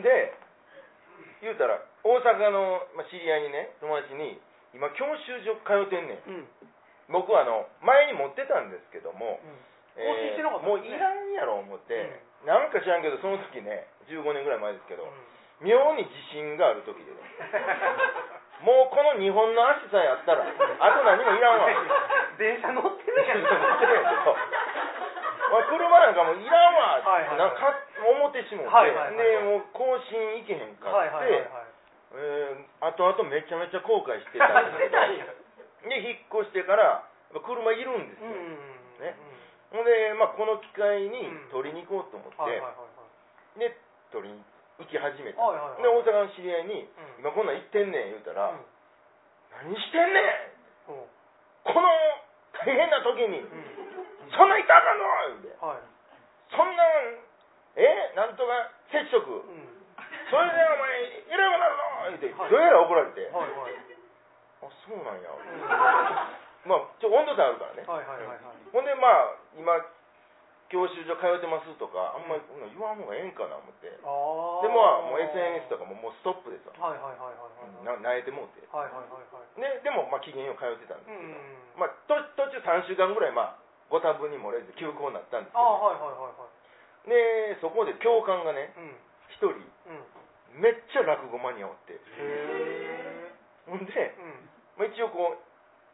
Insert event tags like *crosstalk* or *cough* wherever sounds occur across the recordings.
んで言うたら大阪の、まあ、知り合いにね友達に今教習所通ってんねん。うん。僕はあの前に持ってたんですけども、してなかったもういらんやろ思って、なんか知らんけどその時ね15年ぐらい前ですけど、うん。妙に自信がある時でね。*laughs* もうこの日本の足さえあったらあと何もいらんわ。*laughs* 電車乗ってるや *laughs* 車なんかもういらんわ。ってはいはいはい。なんか思ってしもって、はいはいはい。でもう更新行けへんかって、はいはいはいはい。えー後々めちゃめちゃ後悔してたんですけど。*laughs* で引っ越してからやっぱ車いるんですよ、うんうんね。ほんで、まあ、この機会にうん。取りに行こうと思って、はいはいはいはい。で取りに行き始めた、はいはいはい。で大阪の知り合いにうん。今こんなん行ってんねん言うたら、うん。何してんねんうん。この大変な時にうん。そんなん行ったらあかんの言うて。はい。そんなんえなんとか接触うんそれでお前いらなくなるの？言うて、はい。どうやら怒られて、はいはいあそうなんや、う *laughs* んまあちょ温度差あるからね、はいはいはいはい。ほんでまあ今教習所通ってますとかあんまり言わん方がええんかな思って、でまあもう SNS とかももうストップですわ、はいはいはいはい。な慣れてもうて。はいはいはいはい。ででもまあ期限を通ってたんですけど、うんまあと途中3週間ぐらいまあご多分に漏れず休校になったんですけああど、はいはいはいはいでそこで教官がねうん。一人うん。めっちゃ落語マニアおって。へえほんで、うん。まあ、一応こう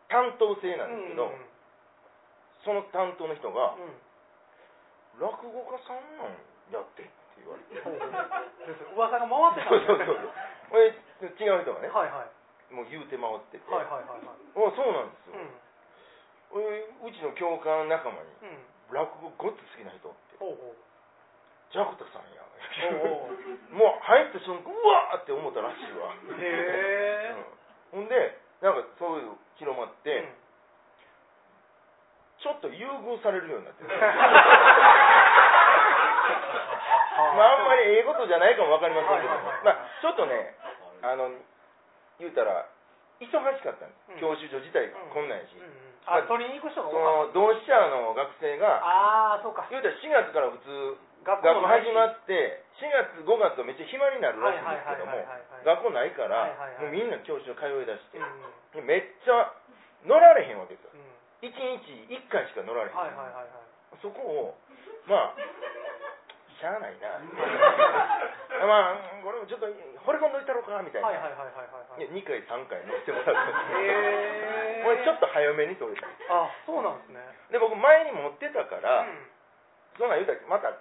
担当制なんですけど、その担当の人がうん「落語家さんなんやって」って言われて。*laughs* 噂が回ってたそうんそうそう。これ違う人がねはいはい。もう言うて回ってて「はいはいはいはい。あそうなんですよ、ううちの教官仲間にうん。落語ごっつ好きな人って。ほうほうジャクタさんや。もう入った瞬間うわーって思ったらしいわ、へえうん。ほんでなんかそういう広まって、うん。ちょっと優遇されるようになって *laughs* まああんまりええことじゃないかもわかりませんけど、まあちょっとねあの言うたら忙しかったんです、うん。教習所自体がうん。こんなんやし、うんうん。あ取りに行く人がそ多かっの同志社の学生があそうか。言うたら4月から普通学学もないし始まって4月5月とめっちゃ暇になるらしいんですけども学校ないから、もうみんな教習所通いだしてめっちゃ乗られへんわけですよ。うん1日1回しか乗られへん、そこをまあしゃあないな。*laughs* まあこれもちょっと惚れ込んどいたろうかみたいな、はいはいはいはいはいはい。2回3回乗ってもらってこれちょっと早めに取れた。あそうなんですね。で僕前に持ってたから、うそんなん言うたらまた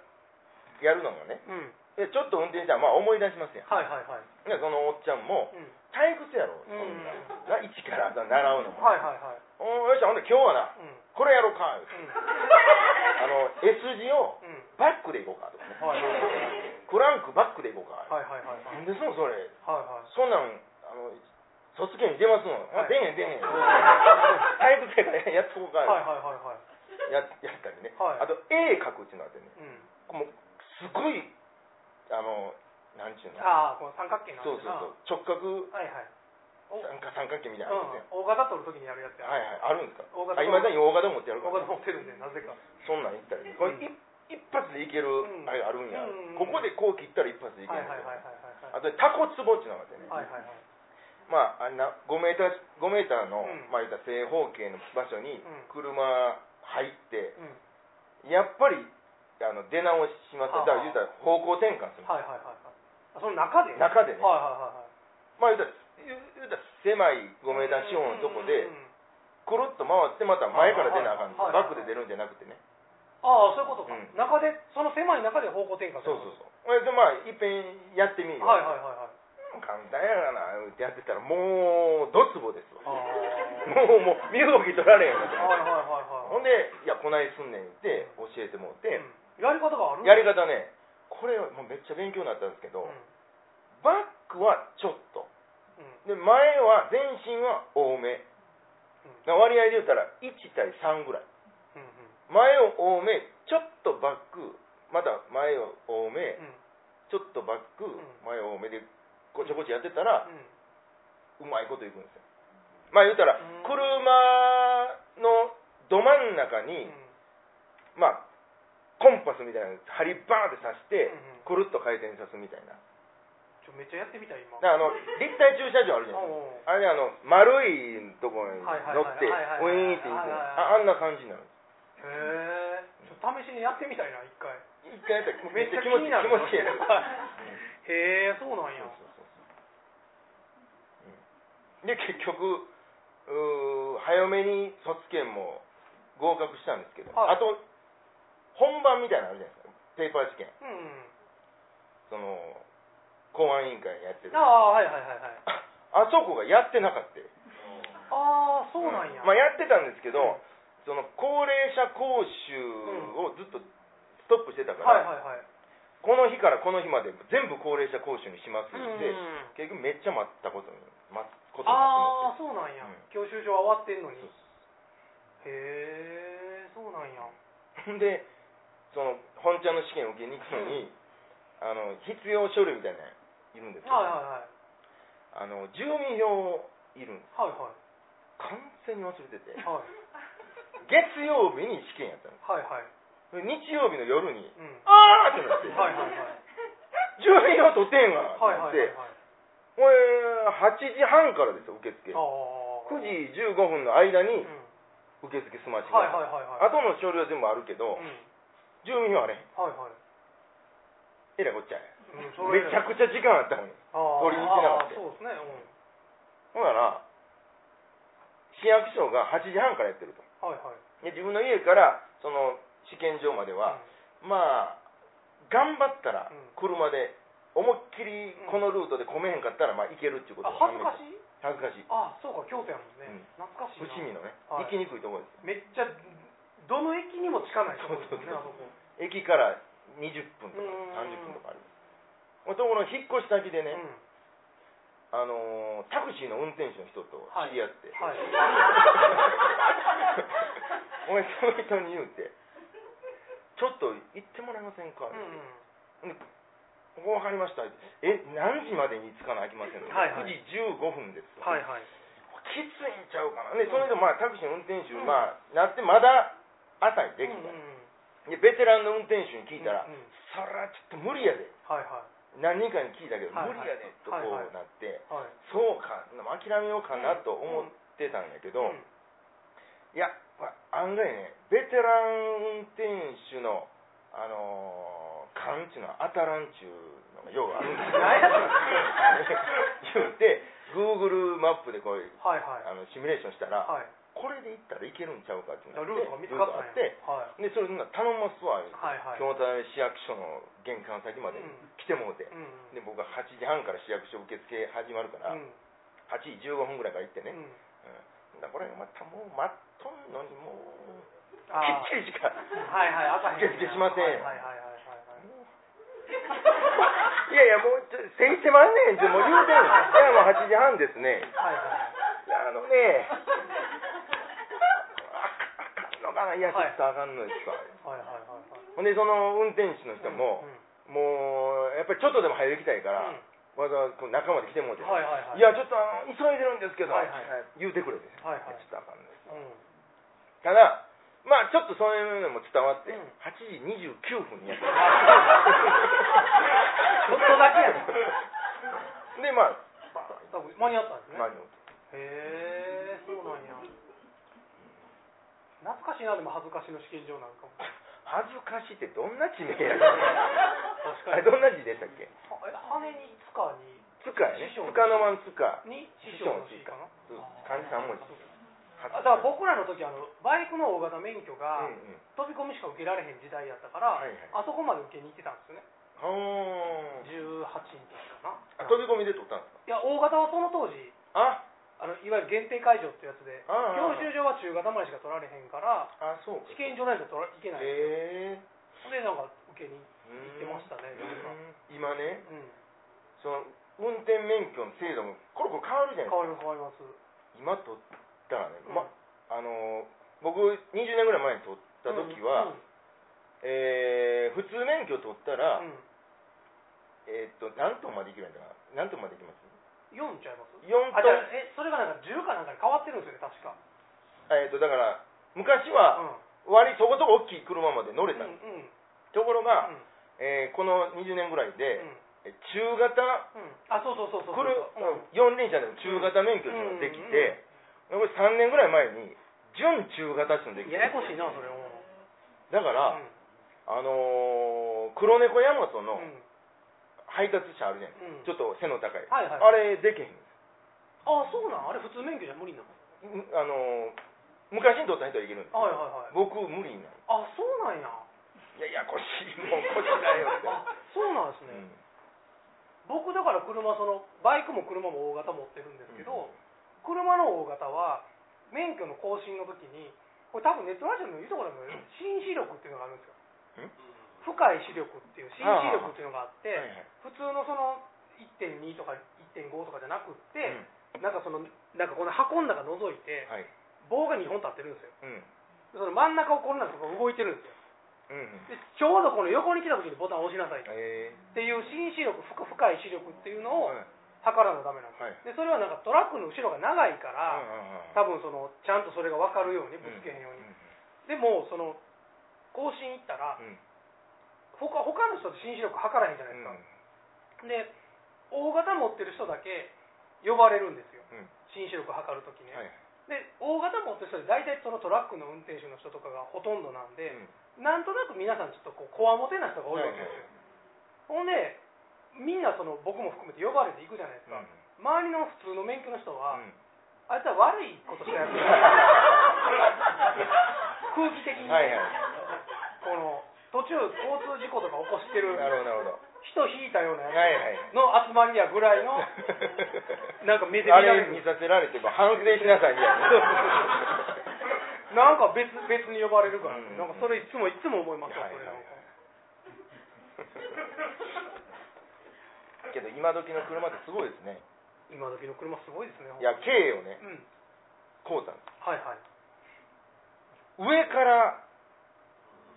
やるのがね。んうん。でちょっと運転したらまあ思い出しますやん。はいはいはい。でそのおっちゃんもうん。退屈やろそうん。んな、な一から習うのも、はいはいはい。おーよっしゃほんで今日はなうん。これやろうかあの S 字をうん。バックでいこうかとかね。はいはいはいクランクバックでいこうか、はいはいはいはい。なんでそのそれ。はいはい。そんなんあの卒検に出ますの、あはい。出へん出へん。*laughs* 退屈やからやっとこうか、はいはいはいはい。ややったりね、はい。あと絵描くっていうのがあってね。うん。もうすごいあのなんちゅうの？ああこの三角形な。んそうそうそう。直角。はいはい。お。三角三角形みたいなのあるん大型取るときにやるやつや。はいはい。あるんですか？大型あ今だに大型持ってやるから大型持ってるんでなぜか。そんなん言ったりね。これうん。一一発でいけるうん。あれがあるんや、うんここでこう切ったら一発でいけるんですよ、はいはいはいはいあとタコツボっていうのがあってね、はいはいはい。はいまああんな5メーター5メーターの、うん。まあ言ったら正方形の場所にうん。車入って、うん。やっぱりあの出直しまってはあ。だから言うたら方向転換する、はいはいはいはい。あその中で中でね。はいはいはいはい。まあ言うたら言うたら狭い5メーター四方のとこでくるっと回ってまた前から出なあかんですはいはいはいバックで出るんじゃなくてね。ああそういうことか、うん。中でその狭い中で方向転換そうそうそうそれでまあいっぺんやってみるよ、はいはいはいはい。簡単やがなってやってたらもうドツボですわ。*laughs* もうもう身動き取られへんわけ。はいはいはいはい。ほんで「いやこないすんねん」って教えてもうて、うんやり方があるやり方ね。これもうめっちゃ勉強になったんですけど、うん。バックはちょっと。うん。で前は全身は多め。割合で言ったら1対3ぐらい。うんうん。前を多めちょっとバックまた前を多めうん。ちょっとバックん。前を多めでこちょこちょやってたらうまいこといくんですよ。まあ言うたらうん。車のど真ん中うん。に、まあコンパスみたいなの針バーンって刺してくるっと回転さすみたいな。ちょめっちゃやってみたい今だからあの立体駐車場あるじゃないあれあの丸いところに乗ってウィーンって行くああんな感じになるへえちょ試しにやってみたいな一回一回やったらめっちゃ気気持ちになる気持ちいいへえそうなんやで結局うー早めに卒検も合格したんですけど、はいあと本番みたいなのあるじゃないですか。ペーパー試験うんうんその公安委員会やってる。ああはいはいはいはい。あそこがやってなかった。ああそうなんや、まあ、やってたんですけど、うん。その高齢者講習をずっとストップしてたから、はいはいはい。この日からこの日まで全部高齢者講習にしますって、うんうん結局めっちゃ待ったことに待つことになああそうなんや、うん。教習所は終わってんのに。ってへえそうなんや。でその本ちゃんの試験を受けに行くのに、あの必要書類みたいなのいるんですけど、はいはいはい。あの住民票いるんです。はいは完全に忘れてて。いはい。月曜日に試験やったんではいはい。す日曜日の夜にうん。あーってなって、はいはいはい。住民票取ってんわ。はいはいはいはい。ってこれ8時半からですよ受付。ああ9時15分の間にうん。受付済ましはいはいはいはい。後の書類は全部あるけど、うん住民票あれ。はいはい。えらいこっちゃやうんそれめちゃくちゃ時間あったのに。あー取りに行ってなかった。あーそうですねほんなら市役所が8時半からやってると。うんはいはい。で自分の家からその試験場までは、まあ頑張ったらうん。車で思いっきりこのルートで混めへんかったらまあ行けるっていうことあ恥ずかしい？恥ずかしい。あそうか京都やもんね、うん。懐かしいな。伏見のね、はい。行きにくいところですめっちゃどの駅にも近ないとこですよね。そうあそこ駅から20分とかうん。30分とかある。ところ引っ越し先でね、うん。あのータクシーの運転手の人と知り合って、はい。*laughs* お前その人に言うてちょっと行ってもらえませんか、うんうん。ここ分かりました。え何時までに着かなあきませんの、はいはい。9時15分ですと、はいはい。きついんちゃうかな。ねその人まあタクシーの運転手、うん。まあなってまだ朝にできた、でベテランの運転手に聞いたら、そりゃちょっと無理やではいはい。何人かに聞いたけど、無理やでとこうなって、はい。そうか諦めようかなと思ってたんやけど、うん。いやま案外ねベテラン運転手のあのー勘っていうのは当たらんちゅうのがようあるんですよ。*laughs* *laughs* 言うて Google マップでこういうはいはい。あのシミュレーションしたら、はいこれで行ったらいけるんちゃうかっていうのルートが見つルかっあってはい。でそれなら頼ますわ、はいはい。京都市役所の玄関先までうん。来てもうて、うんうん。で僕は8時半から市役所受付始まるから、うん。8時15分ぐらいから行ってね、うん。うん。だこれがまたもう待っとんのにもうきっちりしかはいはい赤受付しませんはいはいはいはいはいい。*laughs* やいやもうちょせいてまんねんちょもう言うてん。のいやもう8時半ですね。はいはいあのねあかんのかないやちょっとあかんのですわ、はいはいはいはい。ほんでその運転手の人も、うんもうやっぱりちょっとでも早く行きたいから、うん。わざわざこう中まで来てもうて、はいはいはい。いやちょっと急いでるんですけど、はいはい言うてくれて、はいはい。ちょっとあかんのです。うんただまあちょっとそういうのも伝わって、うん。8時29分にやって *laughs* ちょっとだけやねでまあ間に合ったんですね。間に合うへえ懐かしいなでも恥ずかしの試験場なんかも。恥ずかしいってどんな地名やねん。確あれどんな字でしたっけ？はえ羽に塚に。つかやね。師匠つかの間のつかに師匠の師かな。漢字三文字。あだから僕らの時あのバイクの大型免許うんがうん。飛び込みしか受けられへん時代やったから、はいはい。あそこまで受けに行ってたんですよね。はー。18の時かな。あ飛び込みで取ったんですか？いや大型はその当時。ああのいわゆる限定会場ってやつでああ教習所は中型までしか取られへんからあそうか。試験場ないと取らいけない。へえ。でなんか受けに行ってましたね今ねうん。その運転免許の制度もコロコロ変わるじゃない変わります変わります今取ったらね、うん。まあの僕20年ぐらい前に取った時は、うんえー普通免許取ったら、うんえーっと何トンまでいけるんだかな何トンまでいきます4ちゃいます？4トンあじゃあえそれがなんか10かなんかに変わってるんですよね確か。えーっとだから昔は割そこそこ大きい車まで乗れた、うんうんうん。ところが、えーこの20年ぐらいで、え中型うん。あそうそうそうそう来るうん。四輪車でも中型免許っていうのができて、これ3年ぐらい前に準中型っていうのができて。ややこしいなそれも。だから、あのー黒猫ヤマトのうん配達車あるじゃん、うん。ちょっと背の高い、はいはい。あれできへん。あそうなん？あれ普通免許じゃ無理なの？うんあのー昔に取った人はいけるんですはいはいはい。僕無理になるあそうなんや。いやいやこしいもうこしないよって、あそうなんですね、うん。僕だから車そのバイクも車も大型持ってるんですけど、車の大型は免許の更新の時にこれ多分ネットラジオの言うところでも新視力っていうのがあるんですよ深い視力っていう新視力っていうのがあって普通のその1.2とか1.5とかじゃなくって、なんかそのなんかこの箱の中覗いてはい。棒が2本立ってるんですよ。うん。うんその真ん中をこんなんとか動いてるんですよ。うんでちょうどこの横に来た時にボタンを押しなさいっえ。ていう新視力深深い視力っていうのをはい。測らなダメなんですはい。でそれはなんかトラックの後ろが長いから、うんうんうん。多分そのちゃんとそれが分かるようにぶつけへんように、でもその更新行ったらうんうん他他の人って新視力測らへんじゃないですか、で大型持ってる人だけ呼ばれるんですよ。うん。新視力測るときね、はい。で大型持ってる人で大体そのトラックの運転手の人とかがほとんどなんで、うん。なんとなく皆さんちょっとこうこわもてな人が多いわけですよ、ほんでみんなその僕も含めて呼ばれていくじゃないですか、周りの普通の免許の人は、うん。あいつは悪いことしたやつ空気的に、はいはい。この途中交通事故とか起こしてる。なるほどなるほど。人引いたようなやはいはい。つの集まりやぐらいの *laughs* なんか目で見らあれる。れ見させられても反省しなさいみたいな。*laughs* なんか別別に呼ばれるから、うん。なんかそれいつもいつも思いますわはいはい。それなんか。*laughs* けど今時の車ってすごいですね。今時の車すごいですね。いや軽をねうん。こうたんではいはい。す上から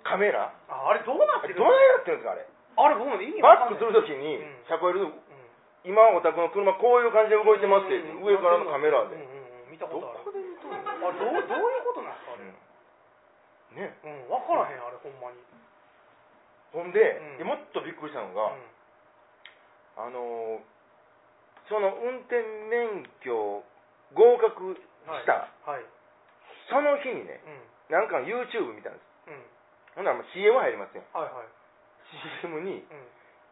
カメラ。ああれどうなあれってるどうやってるんですかあれ？あれ僕も意味わかんない。バックするときにうん。車庫入れるうん。今お宅の車こういう感じで動いてますってうん。上からのカメラで。うんうんうん見たどことある。こで見とんの？あれどうどういうことなんですかあれ？うん。ね。うん分からへんあれほんまに。ほんでうん。でもっとびっくりしたのがうん。あのーその運転免許合格した。はい。その日にねうん。なんか YouTube 見たんです。うんほんならもう CM 入りますよはいはい。CM にうん。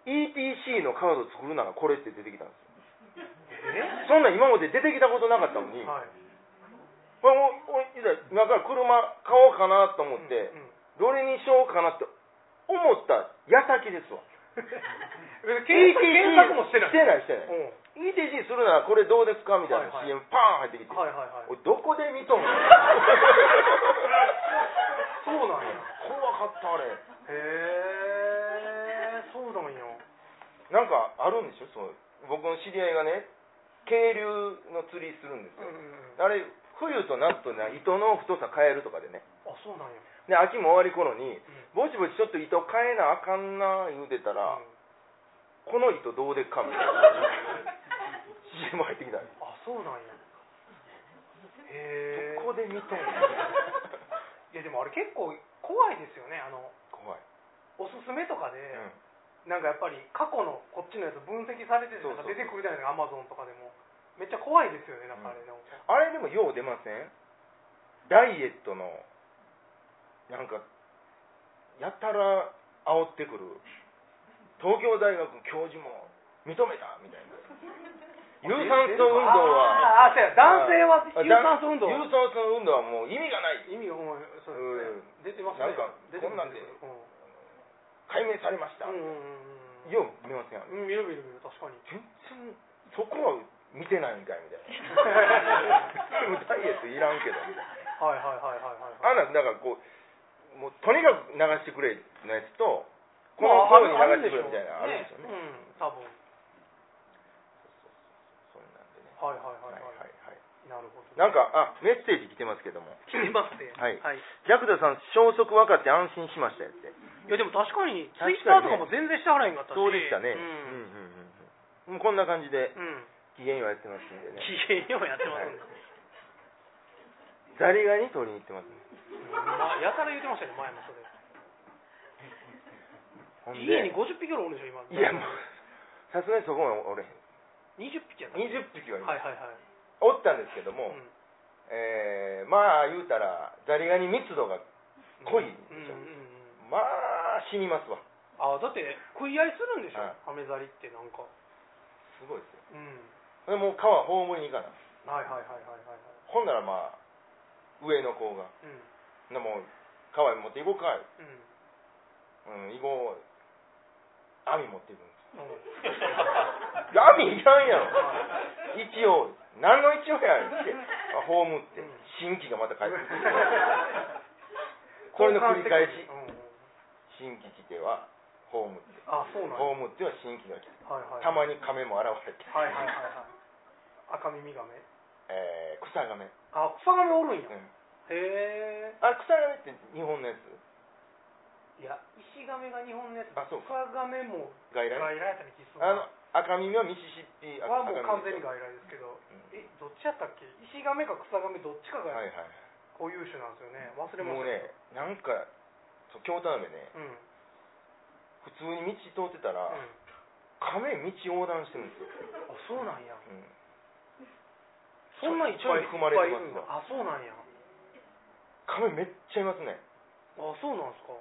ETC のカード作るならこれって出てきたんですよ。え？そんなん今まで出てきたことなかったのに、はい。これもう今から車買おうかなと思って、どれにしようかなって思った矢先ですわ。*laughs* 検索もしてない。してないしてない、うん。ETC するならこれどうですかみたいな CM パーン入ってきて、はいはいはい。俺どこで見とんの？*laughs* *laughs* そうなんや。怖かったあれ。へえそうなんや。なんかあるんでしょ？そう僕の知り合いがね渓流の釣りするんですよ、うんうんうん。あれ冬と夏とね糸の太さ変えるとかでね。あそうなんや。で秋も終わり頃にうん。ぼちぼちちょっと糸変えなあかんな言うてたら、うん。この糸どうでっかみたいな。*laughs* CM 入ってきたあそうなんや。へえどこで見とんの。*laughs* いやでもあれ結構怖いですよねあの怖い、おすすめとかで、うん。なんかやっぱり過去のこっちのやつ分析されててそうそうそう。なんか出てくるじゃないですかアマゾンとかでも。めっちゃ怖いですよねなんかあれなん。か、あれでもよう出ません？ダイエットのなんかやたら煽ってくる。東京大学教授も認めたみたいな有酸素運動は。ああそうや。男性はあ有酸素運動。有酸素運動はもう意味がない。意味がもうそうですね。うん。出てますね。なんかこんなんでう解明されました、よう見ません。見る見る見る確かに。全然そこは見てないんかいみたいな。ダイエットいらんけど。みたいなはいはいはいはいはい。あんなんだからこうもうとにかく流してくれのやつとこまあの声に流してくれみたいなのあるんでしょうねねうん多分はいはいはいはい。はいはいはい。なるほどなんかあメッセージ来てますけども。来てますね。*laughs* はい。はい。ジャクダさん消息分かって安心しましたよって。いやでも確かにツイッターとかも全然してはらへんかったし。そうでしたね。ううんんうんうん。うん。こんな感じでうん。機嫌はやってますんでね。機嫌ようやってますんでザリガニ取りに行ってますね。まあ、やたら言ってましたね前もそれ。家に50匹ぐらいおるでしょ今。いやもうさすがにそこはおれへん20匹やった。20匹はいます、はいはいはい。おったんですけども、うん。えーまあ言うたらザリガニ密度が濃いんうんうんまあ死にますわ。あだって食い合いするんでしょ？はい。ハメザリってなんか。すごいですよ。うん。でもう川葬りに行かな。はいはいはいはいはいはい。ほんならまあ上の子がうん「でもう川に持っていこうかい」うん。うん、行こう。網持っていくんで網いらんやろ。一応何の一応やって。あ葬って。うん新規がまた帰ってくる。これの繰り返し。新規来ては葬って。あそうなんや。葬っては新規が来てはいはいたまに亀も現れて、はいはいはいはい。赤耳ガメえー草亀、あ草ガメおるんや、うん、へえあ草亀って日本のやつ？いや石ガメが日本のやつあそう草ガメも外来？外来やったり気するあの赤耳はミシシッピはもう完全に赤外来ですけど、ん。えどっちやったっけ？石ガメか草ガメどっちかが固有種なんですよね。忘れまもうしたねなんかそう京都飴ね。うん。うん普通に道通ってたら、亀道横断してるんですよ、あそうなんや。うん。そんないっぱい含まれてますあそうなんや。亀めっちゃいますね。あそうなんすか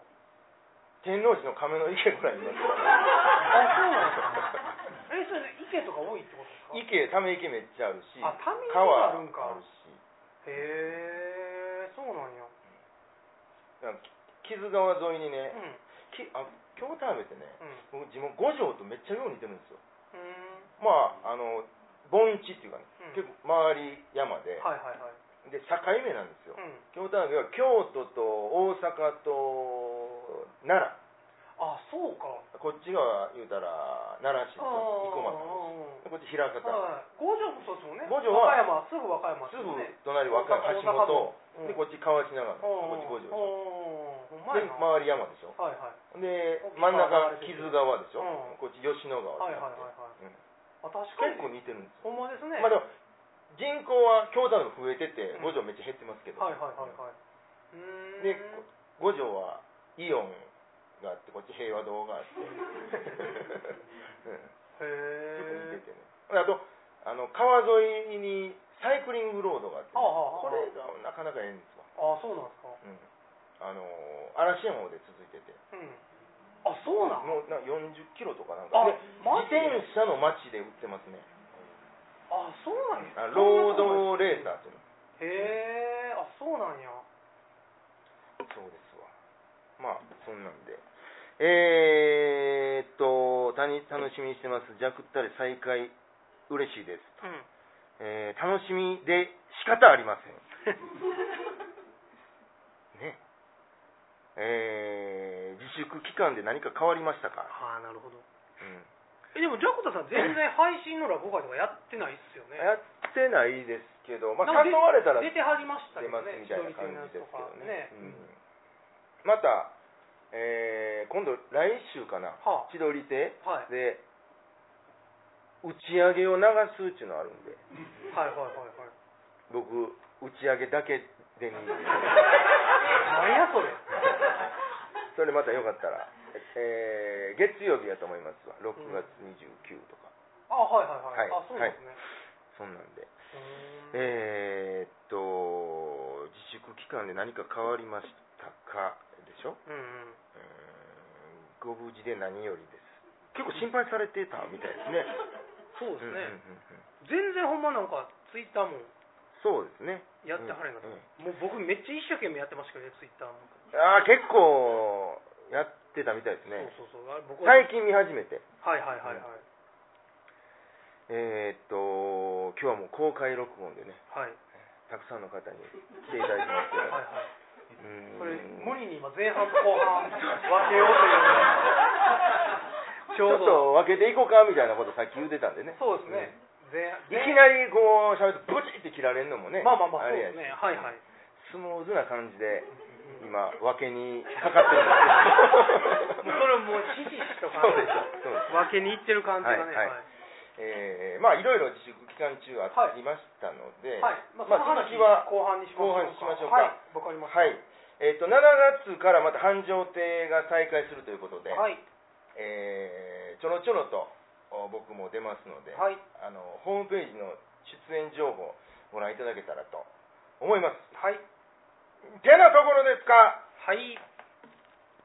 天王寺の亀の池ぐらいいますあそうなんすか。えそれ池とか多いってことですか？池ため池めっちゃあるしあため池川あるんか。るしへえそうなんや。だから木津川沿いにね、うん。きあ京都飴ってねうん。僕地元五条とめっちゃよう似てるんですよ。うーん。まああの盆地っていうかね、うん。結構周り山で、はいはいはい。で境目なんですよ、うん。京都飴は京都と大阪と奈良あそうか。こっちが言うたら奈良市と生駒なんこっち平方、はい。五条もそうですもんね。五条は和歌山すぐ和歌山すぐ隣和歌山橋本、うんでこっち河内長野こっち五条でしょ。で周り山でしょ。はいはい。で真ん中木津川でしょ、うん。こっち吉野川はいってなって。はいはいはいうん。あ確か結構に似てるんですほんまですね。まあでも人口は京都の増えててうん。五条めっちゃ減ってますけど、はいはいはいはい。で五条はイオンがあってこっち平和堂があって、*laughs* うん。へえねあとあの川沿いにサイクリングロードがあってこれがなかなかええんですわ、あそうなんですか。うん、あの嵐山まで続いてて。うん。あそうなん？もうな40キロとかなんあかで？自転車の街で売ってますね。あそうなんや。あロードレーサーっていうの。へえあそうなんや。そうです。わまあそんなんで。えー、っと他に楽しみにしてます。ジャクったり再開嬉しいです、うん。えー楽しみで仕方ありません。*laughs* ね。えー自粛期間で何か変わりましたか、ああなるほど。うん。えでもジャクタさん全然配信の落語会とかやってないっすよね。やってないですけど、まあ、れたら出てはりました出けどねみたいな感じですけどね。ね。うんまた、えー今度来週かな、は千鳥亭。あはい。で打ち上げを流すっていうのあるんで、はいはいはいはい。僕、打ち上げだけでに、*laughs* 何やそれ。それまたよかったら、えー月曜日やと思いますわ、6月29とか、あはいはいはい、はい。あそうですね、そんなんで。えーっと、自粛期間で何か変わりましたか？でしょ？うんご無事で何よりです。結構心配されてたみたいですね。*laughs* そうですね、うんうんうんうん。全然ほんまなんかツイッターもそうですね。やってはれんかった、うんもう僕めっちゃ一生懸命やってましたけどねツイッターも、ああ、結構やってたみたいですね。そうそうそう。あれ僕は最近見始めて。はいはいはいはい、えーっと、今日はもう公開録音でね、はい。たくさんの方に来ていただいてますけど、はいはいそれ無理に今前半と後半分けようという *laughs* ちちょっょうどと分けていこうかみたいなことさっき言ってたんでね。そうですね、前いきなりこう喋ってブチって切られるのもね、まあまあまあそうですね。はいはい。スムーズな感じで今分けにかかってるんです。け *laughs* どもうそれもうひしひしと。そうですそうです。分けにいってる感じがね。はいはい。えーまあいろいろ自粛期間中ありましたので、はい、まあ、まあその話続きは後半にしましょう後半にしましょうか。はい。わかりました。はいえっと7月からまた繁盛亭が再開するということで、はい。えーちょろちょろとお僕も出ますので、はい。あのホームページの出演情報ご覧いただけたらと思います。はい。てなところですか？はい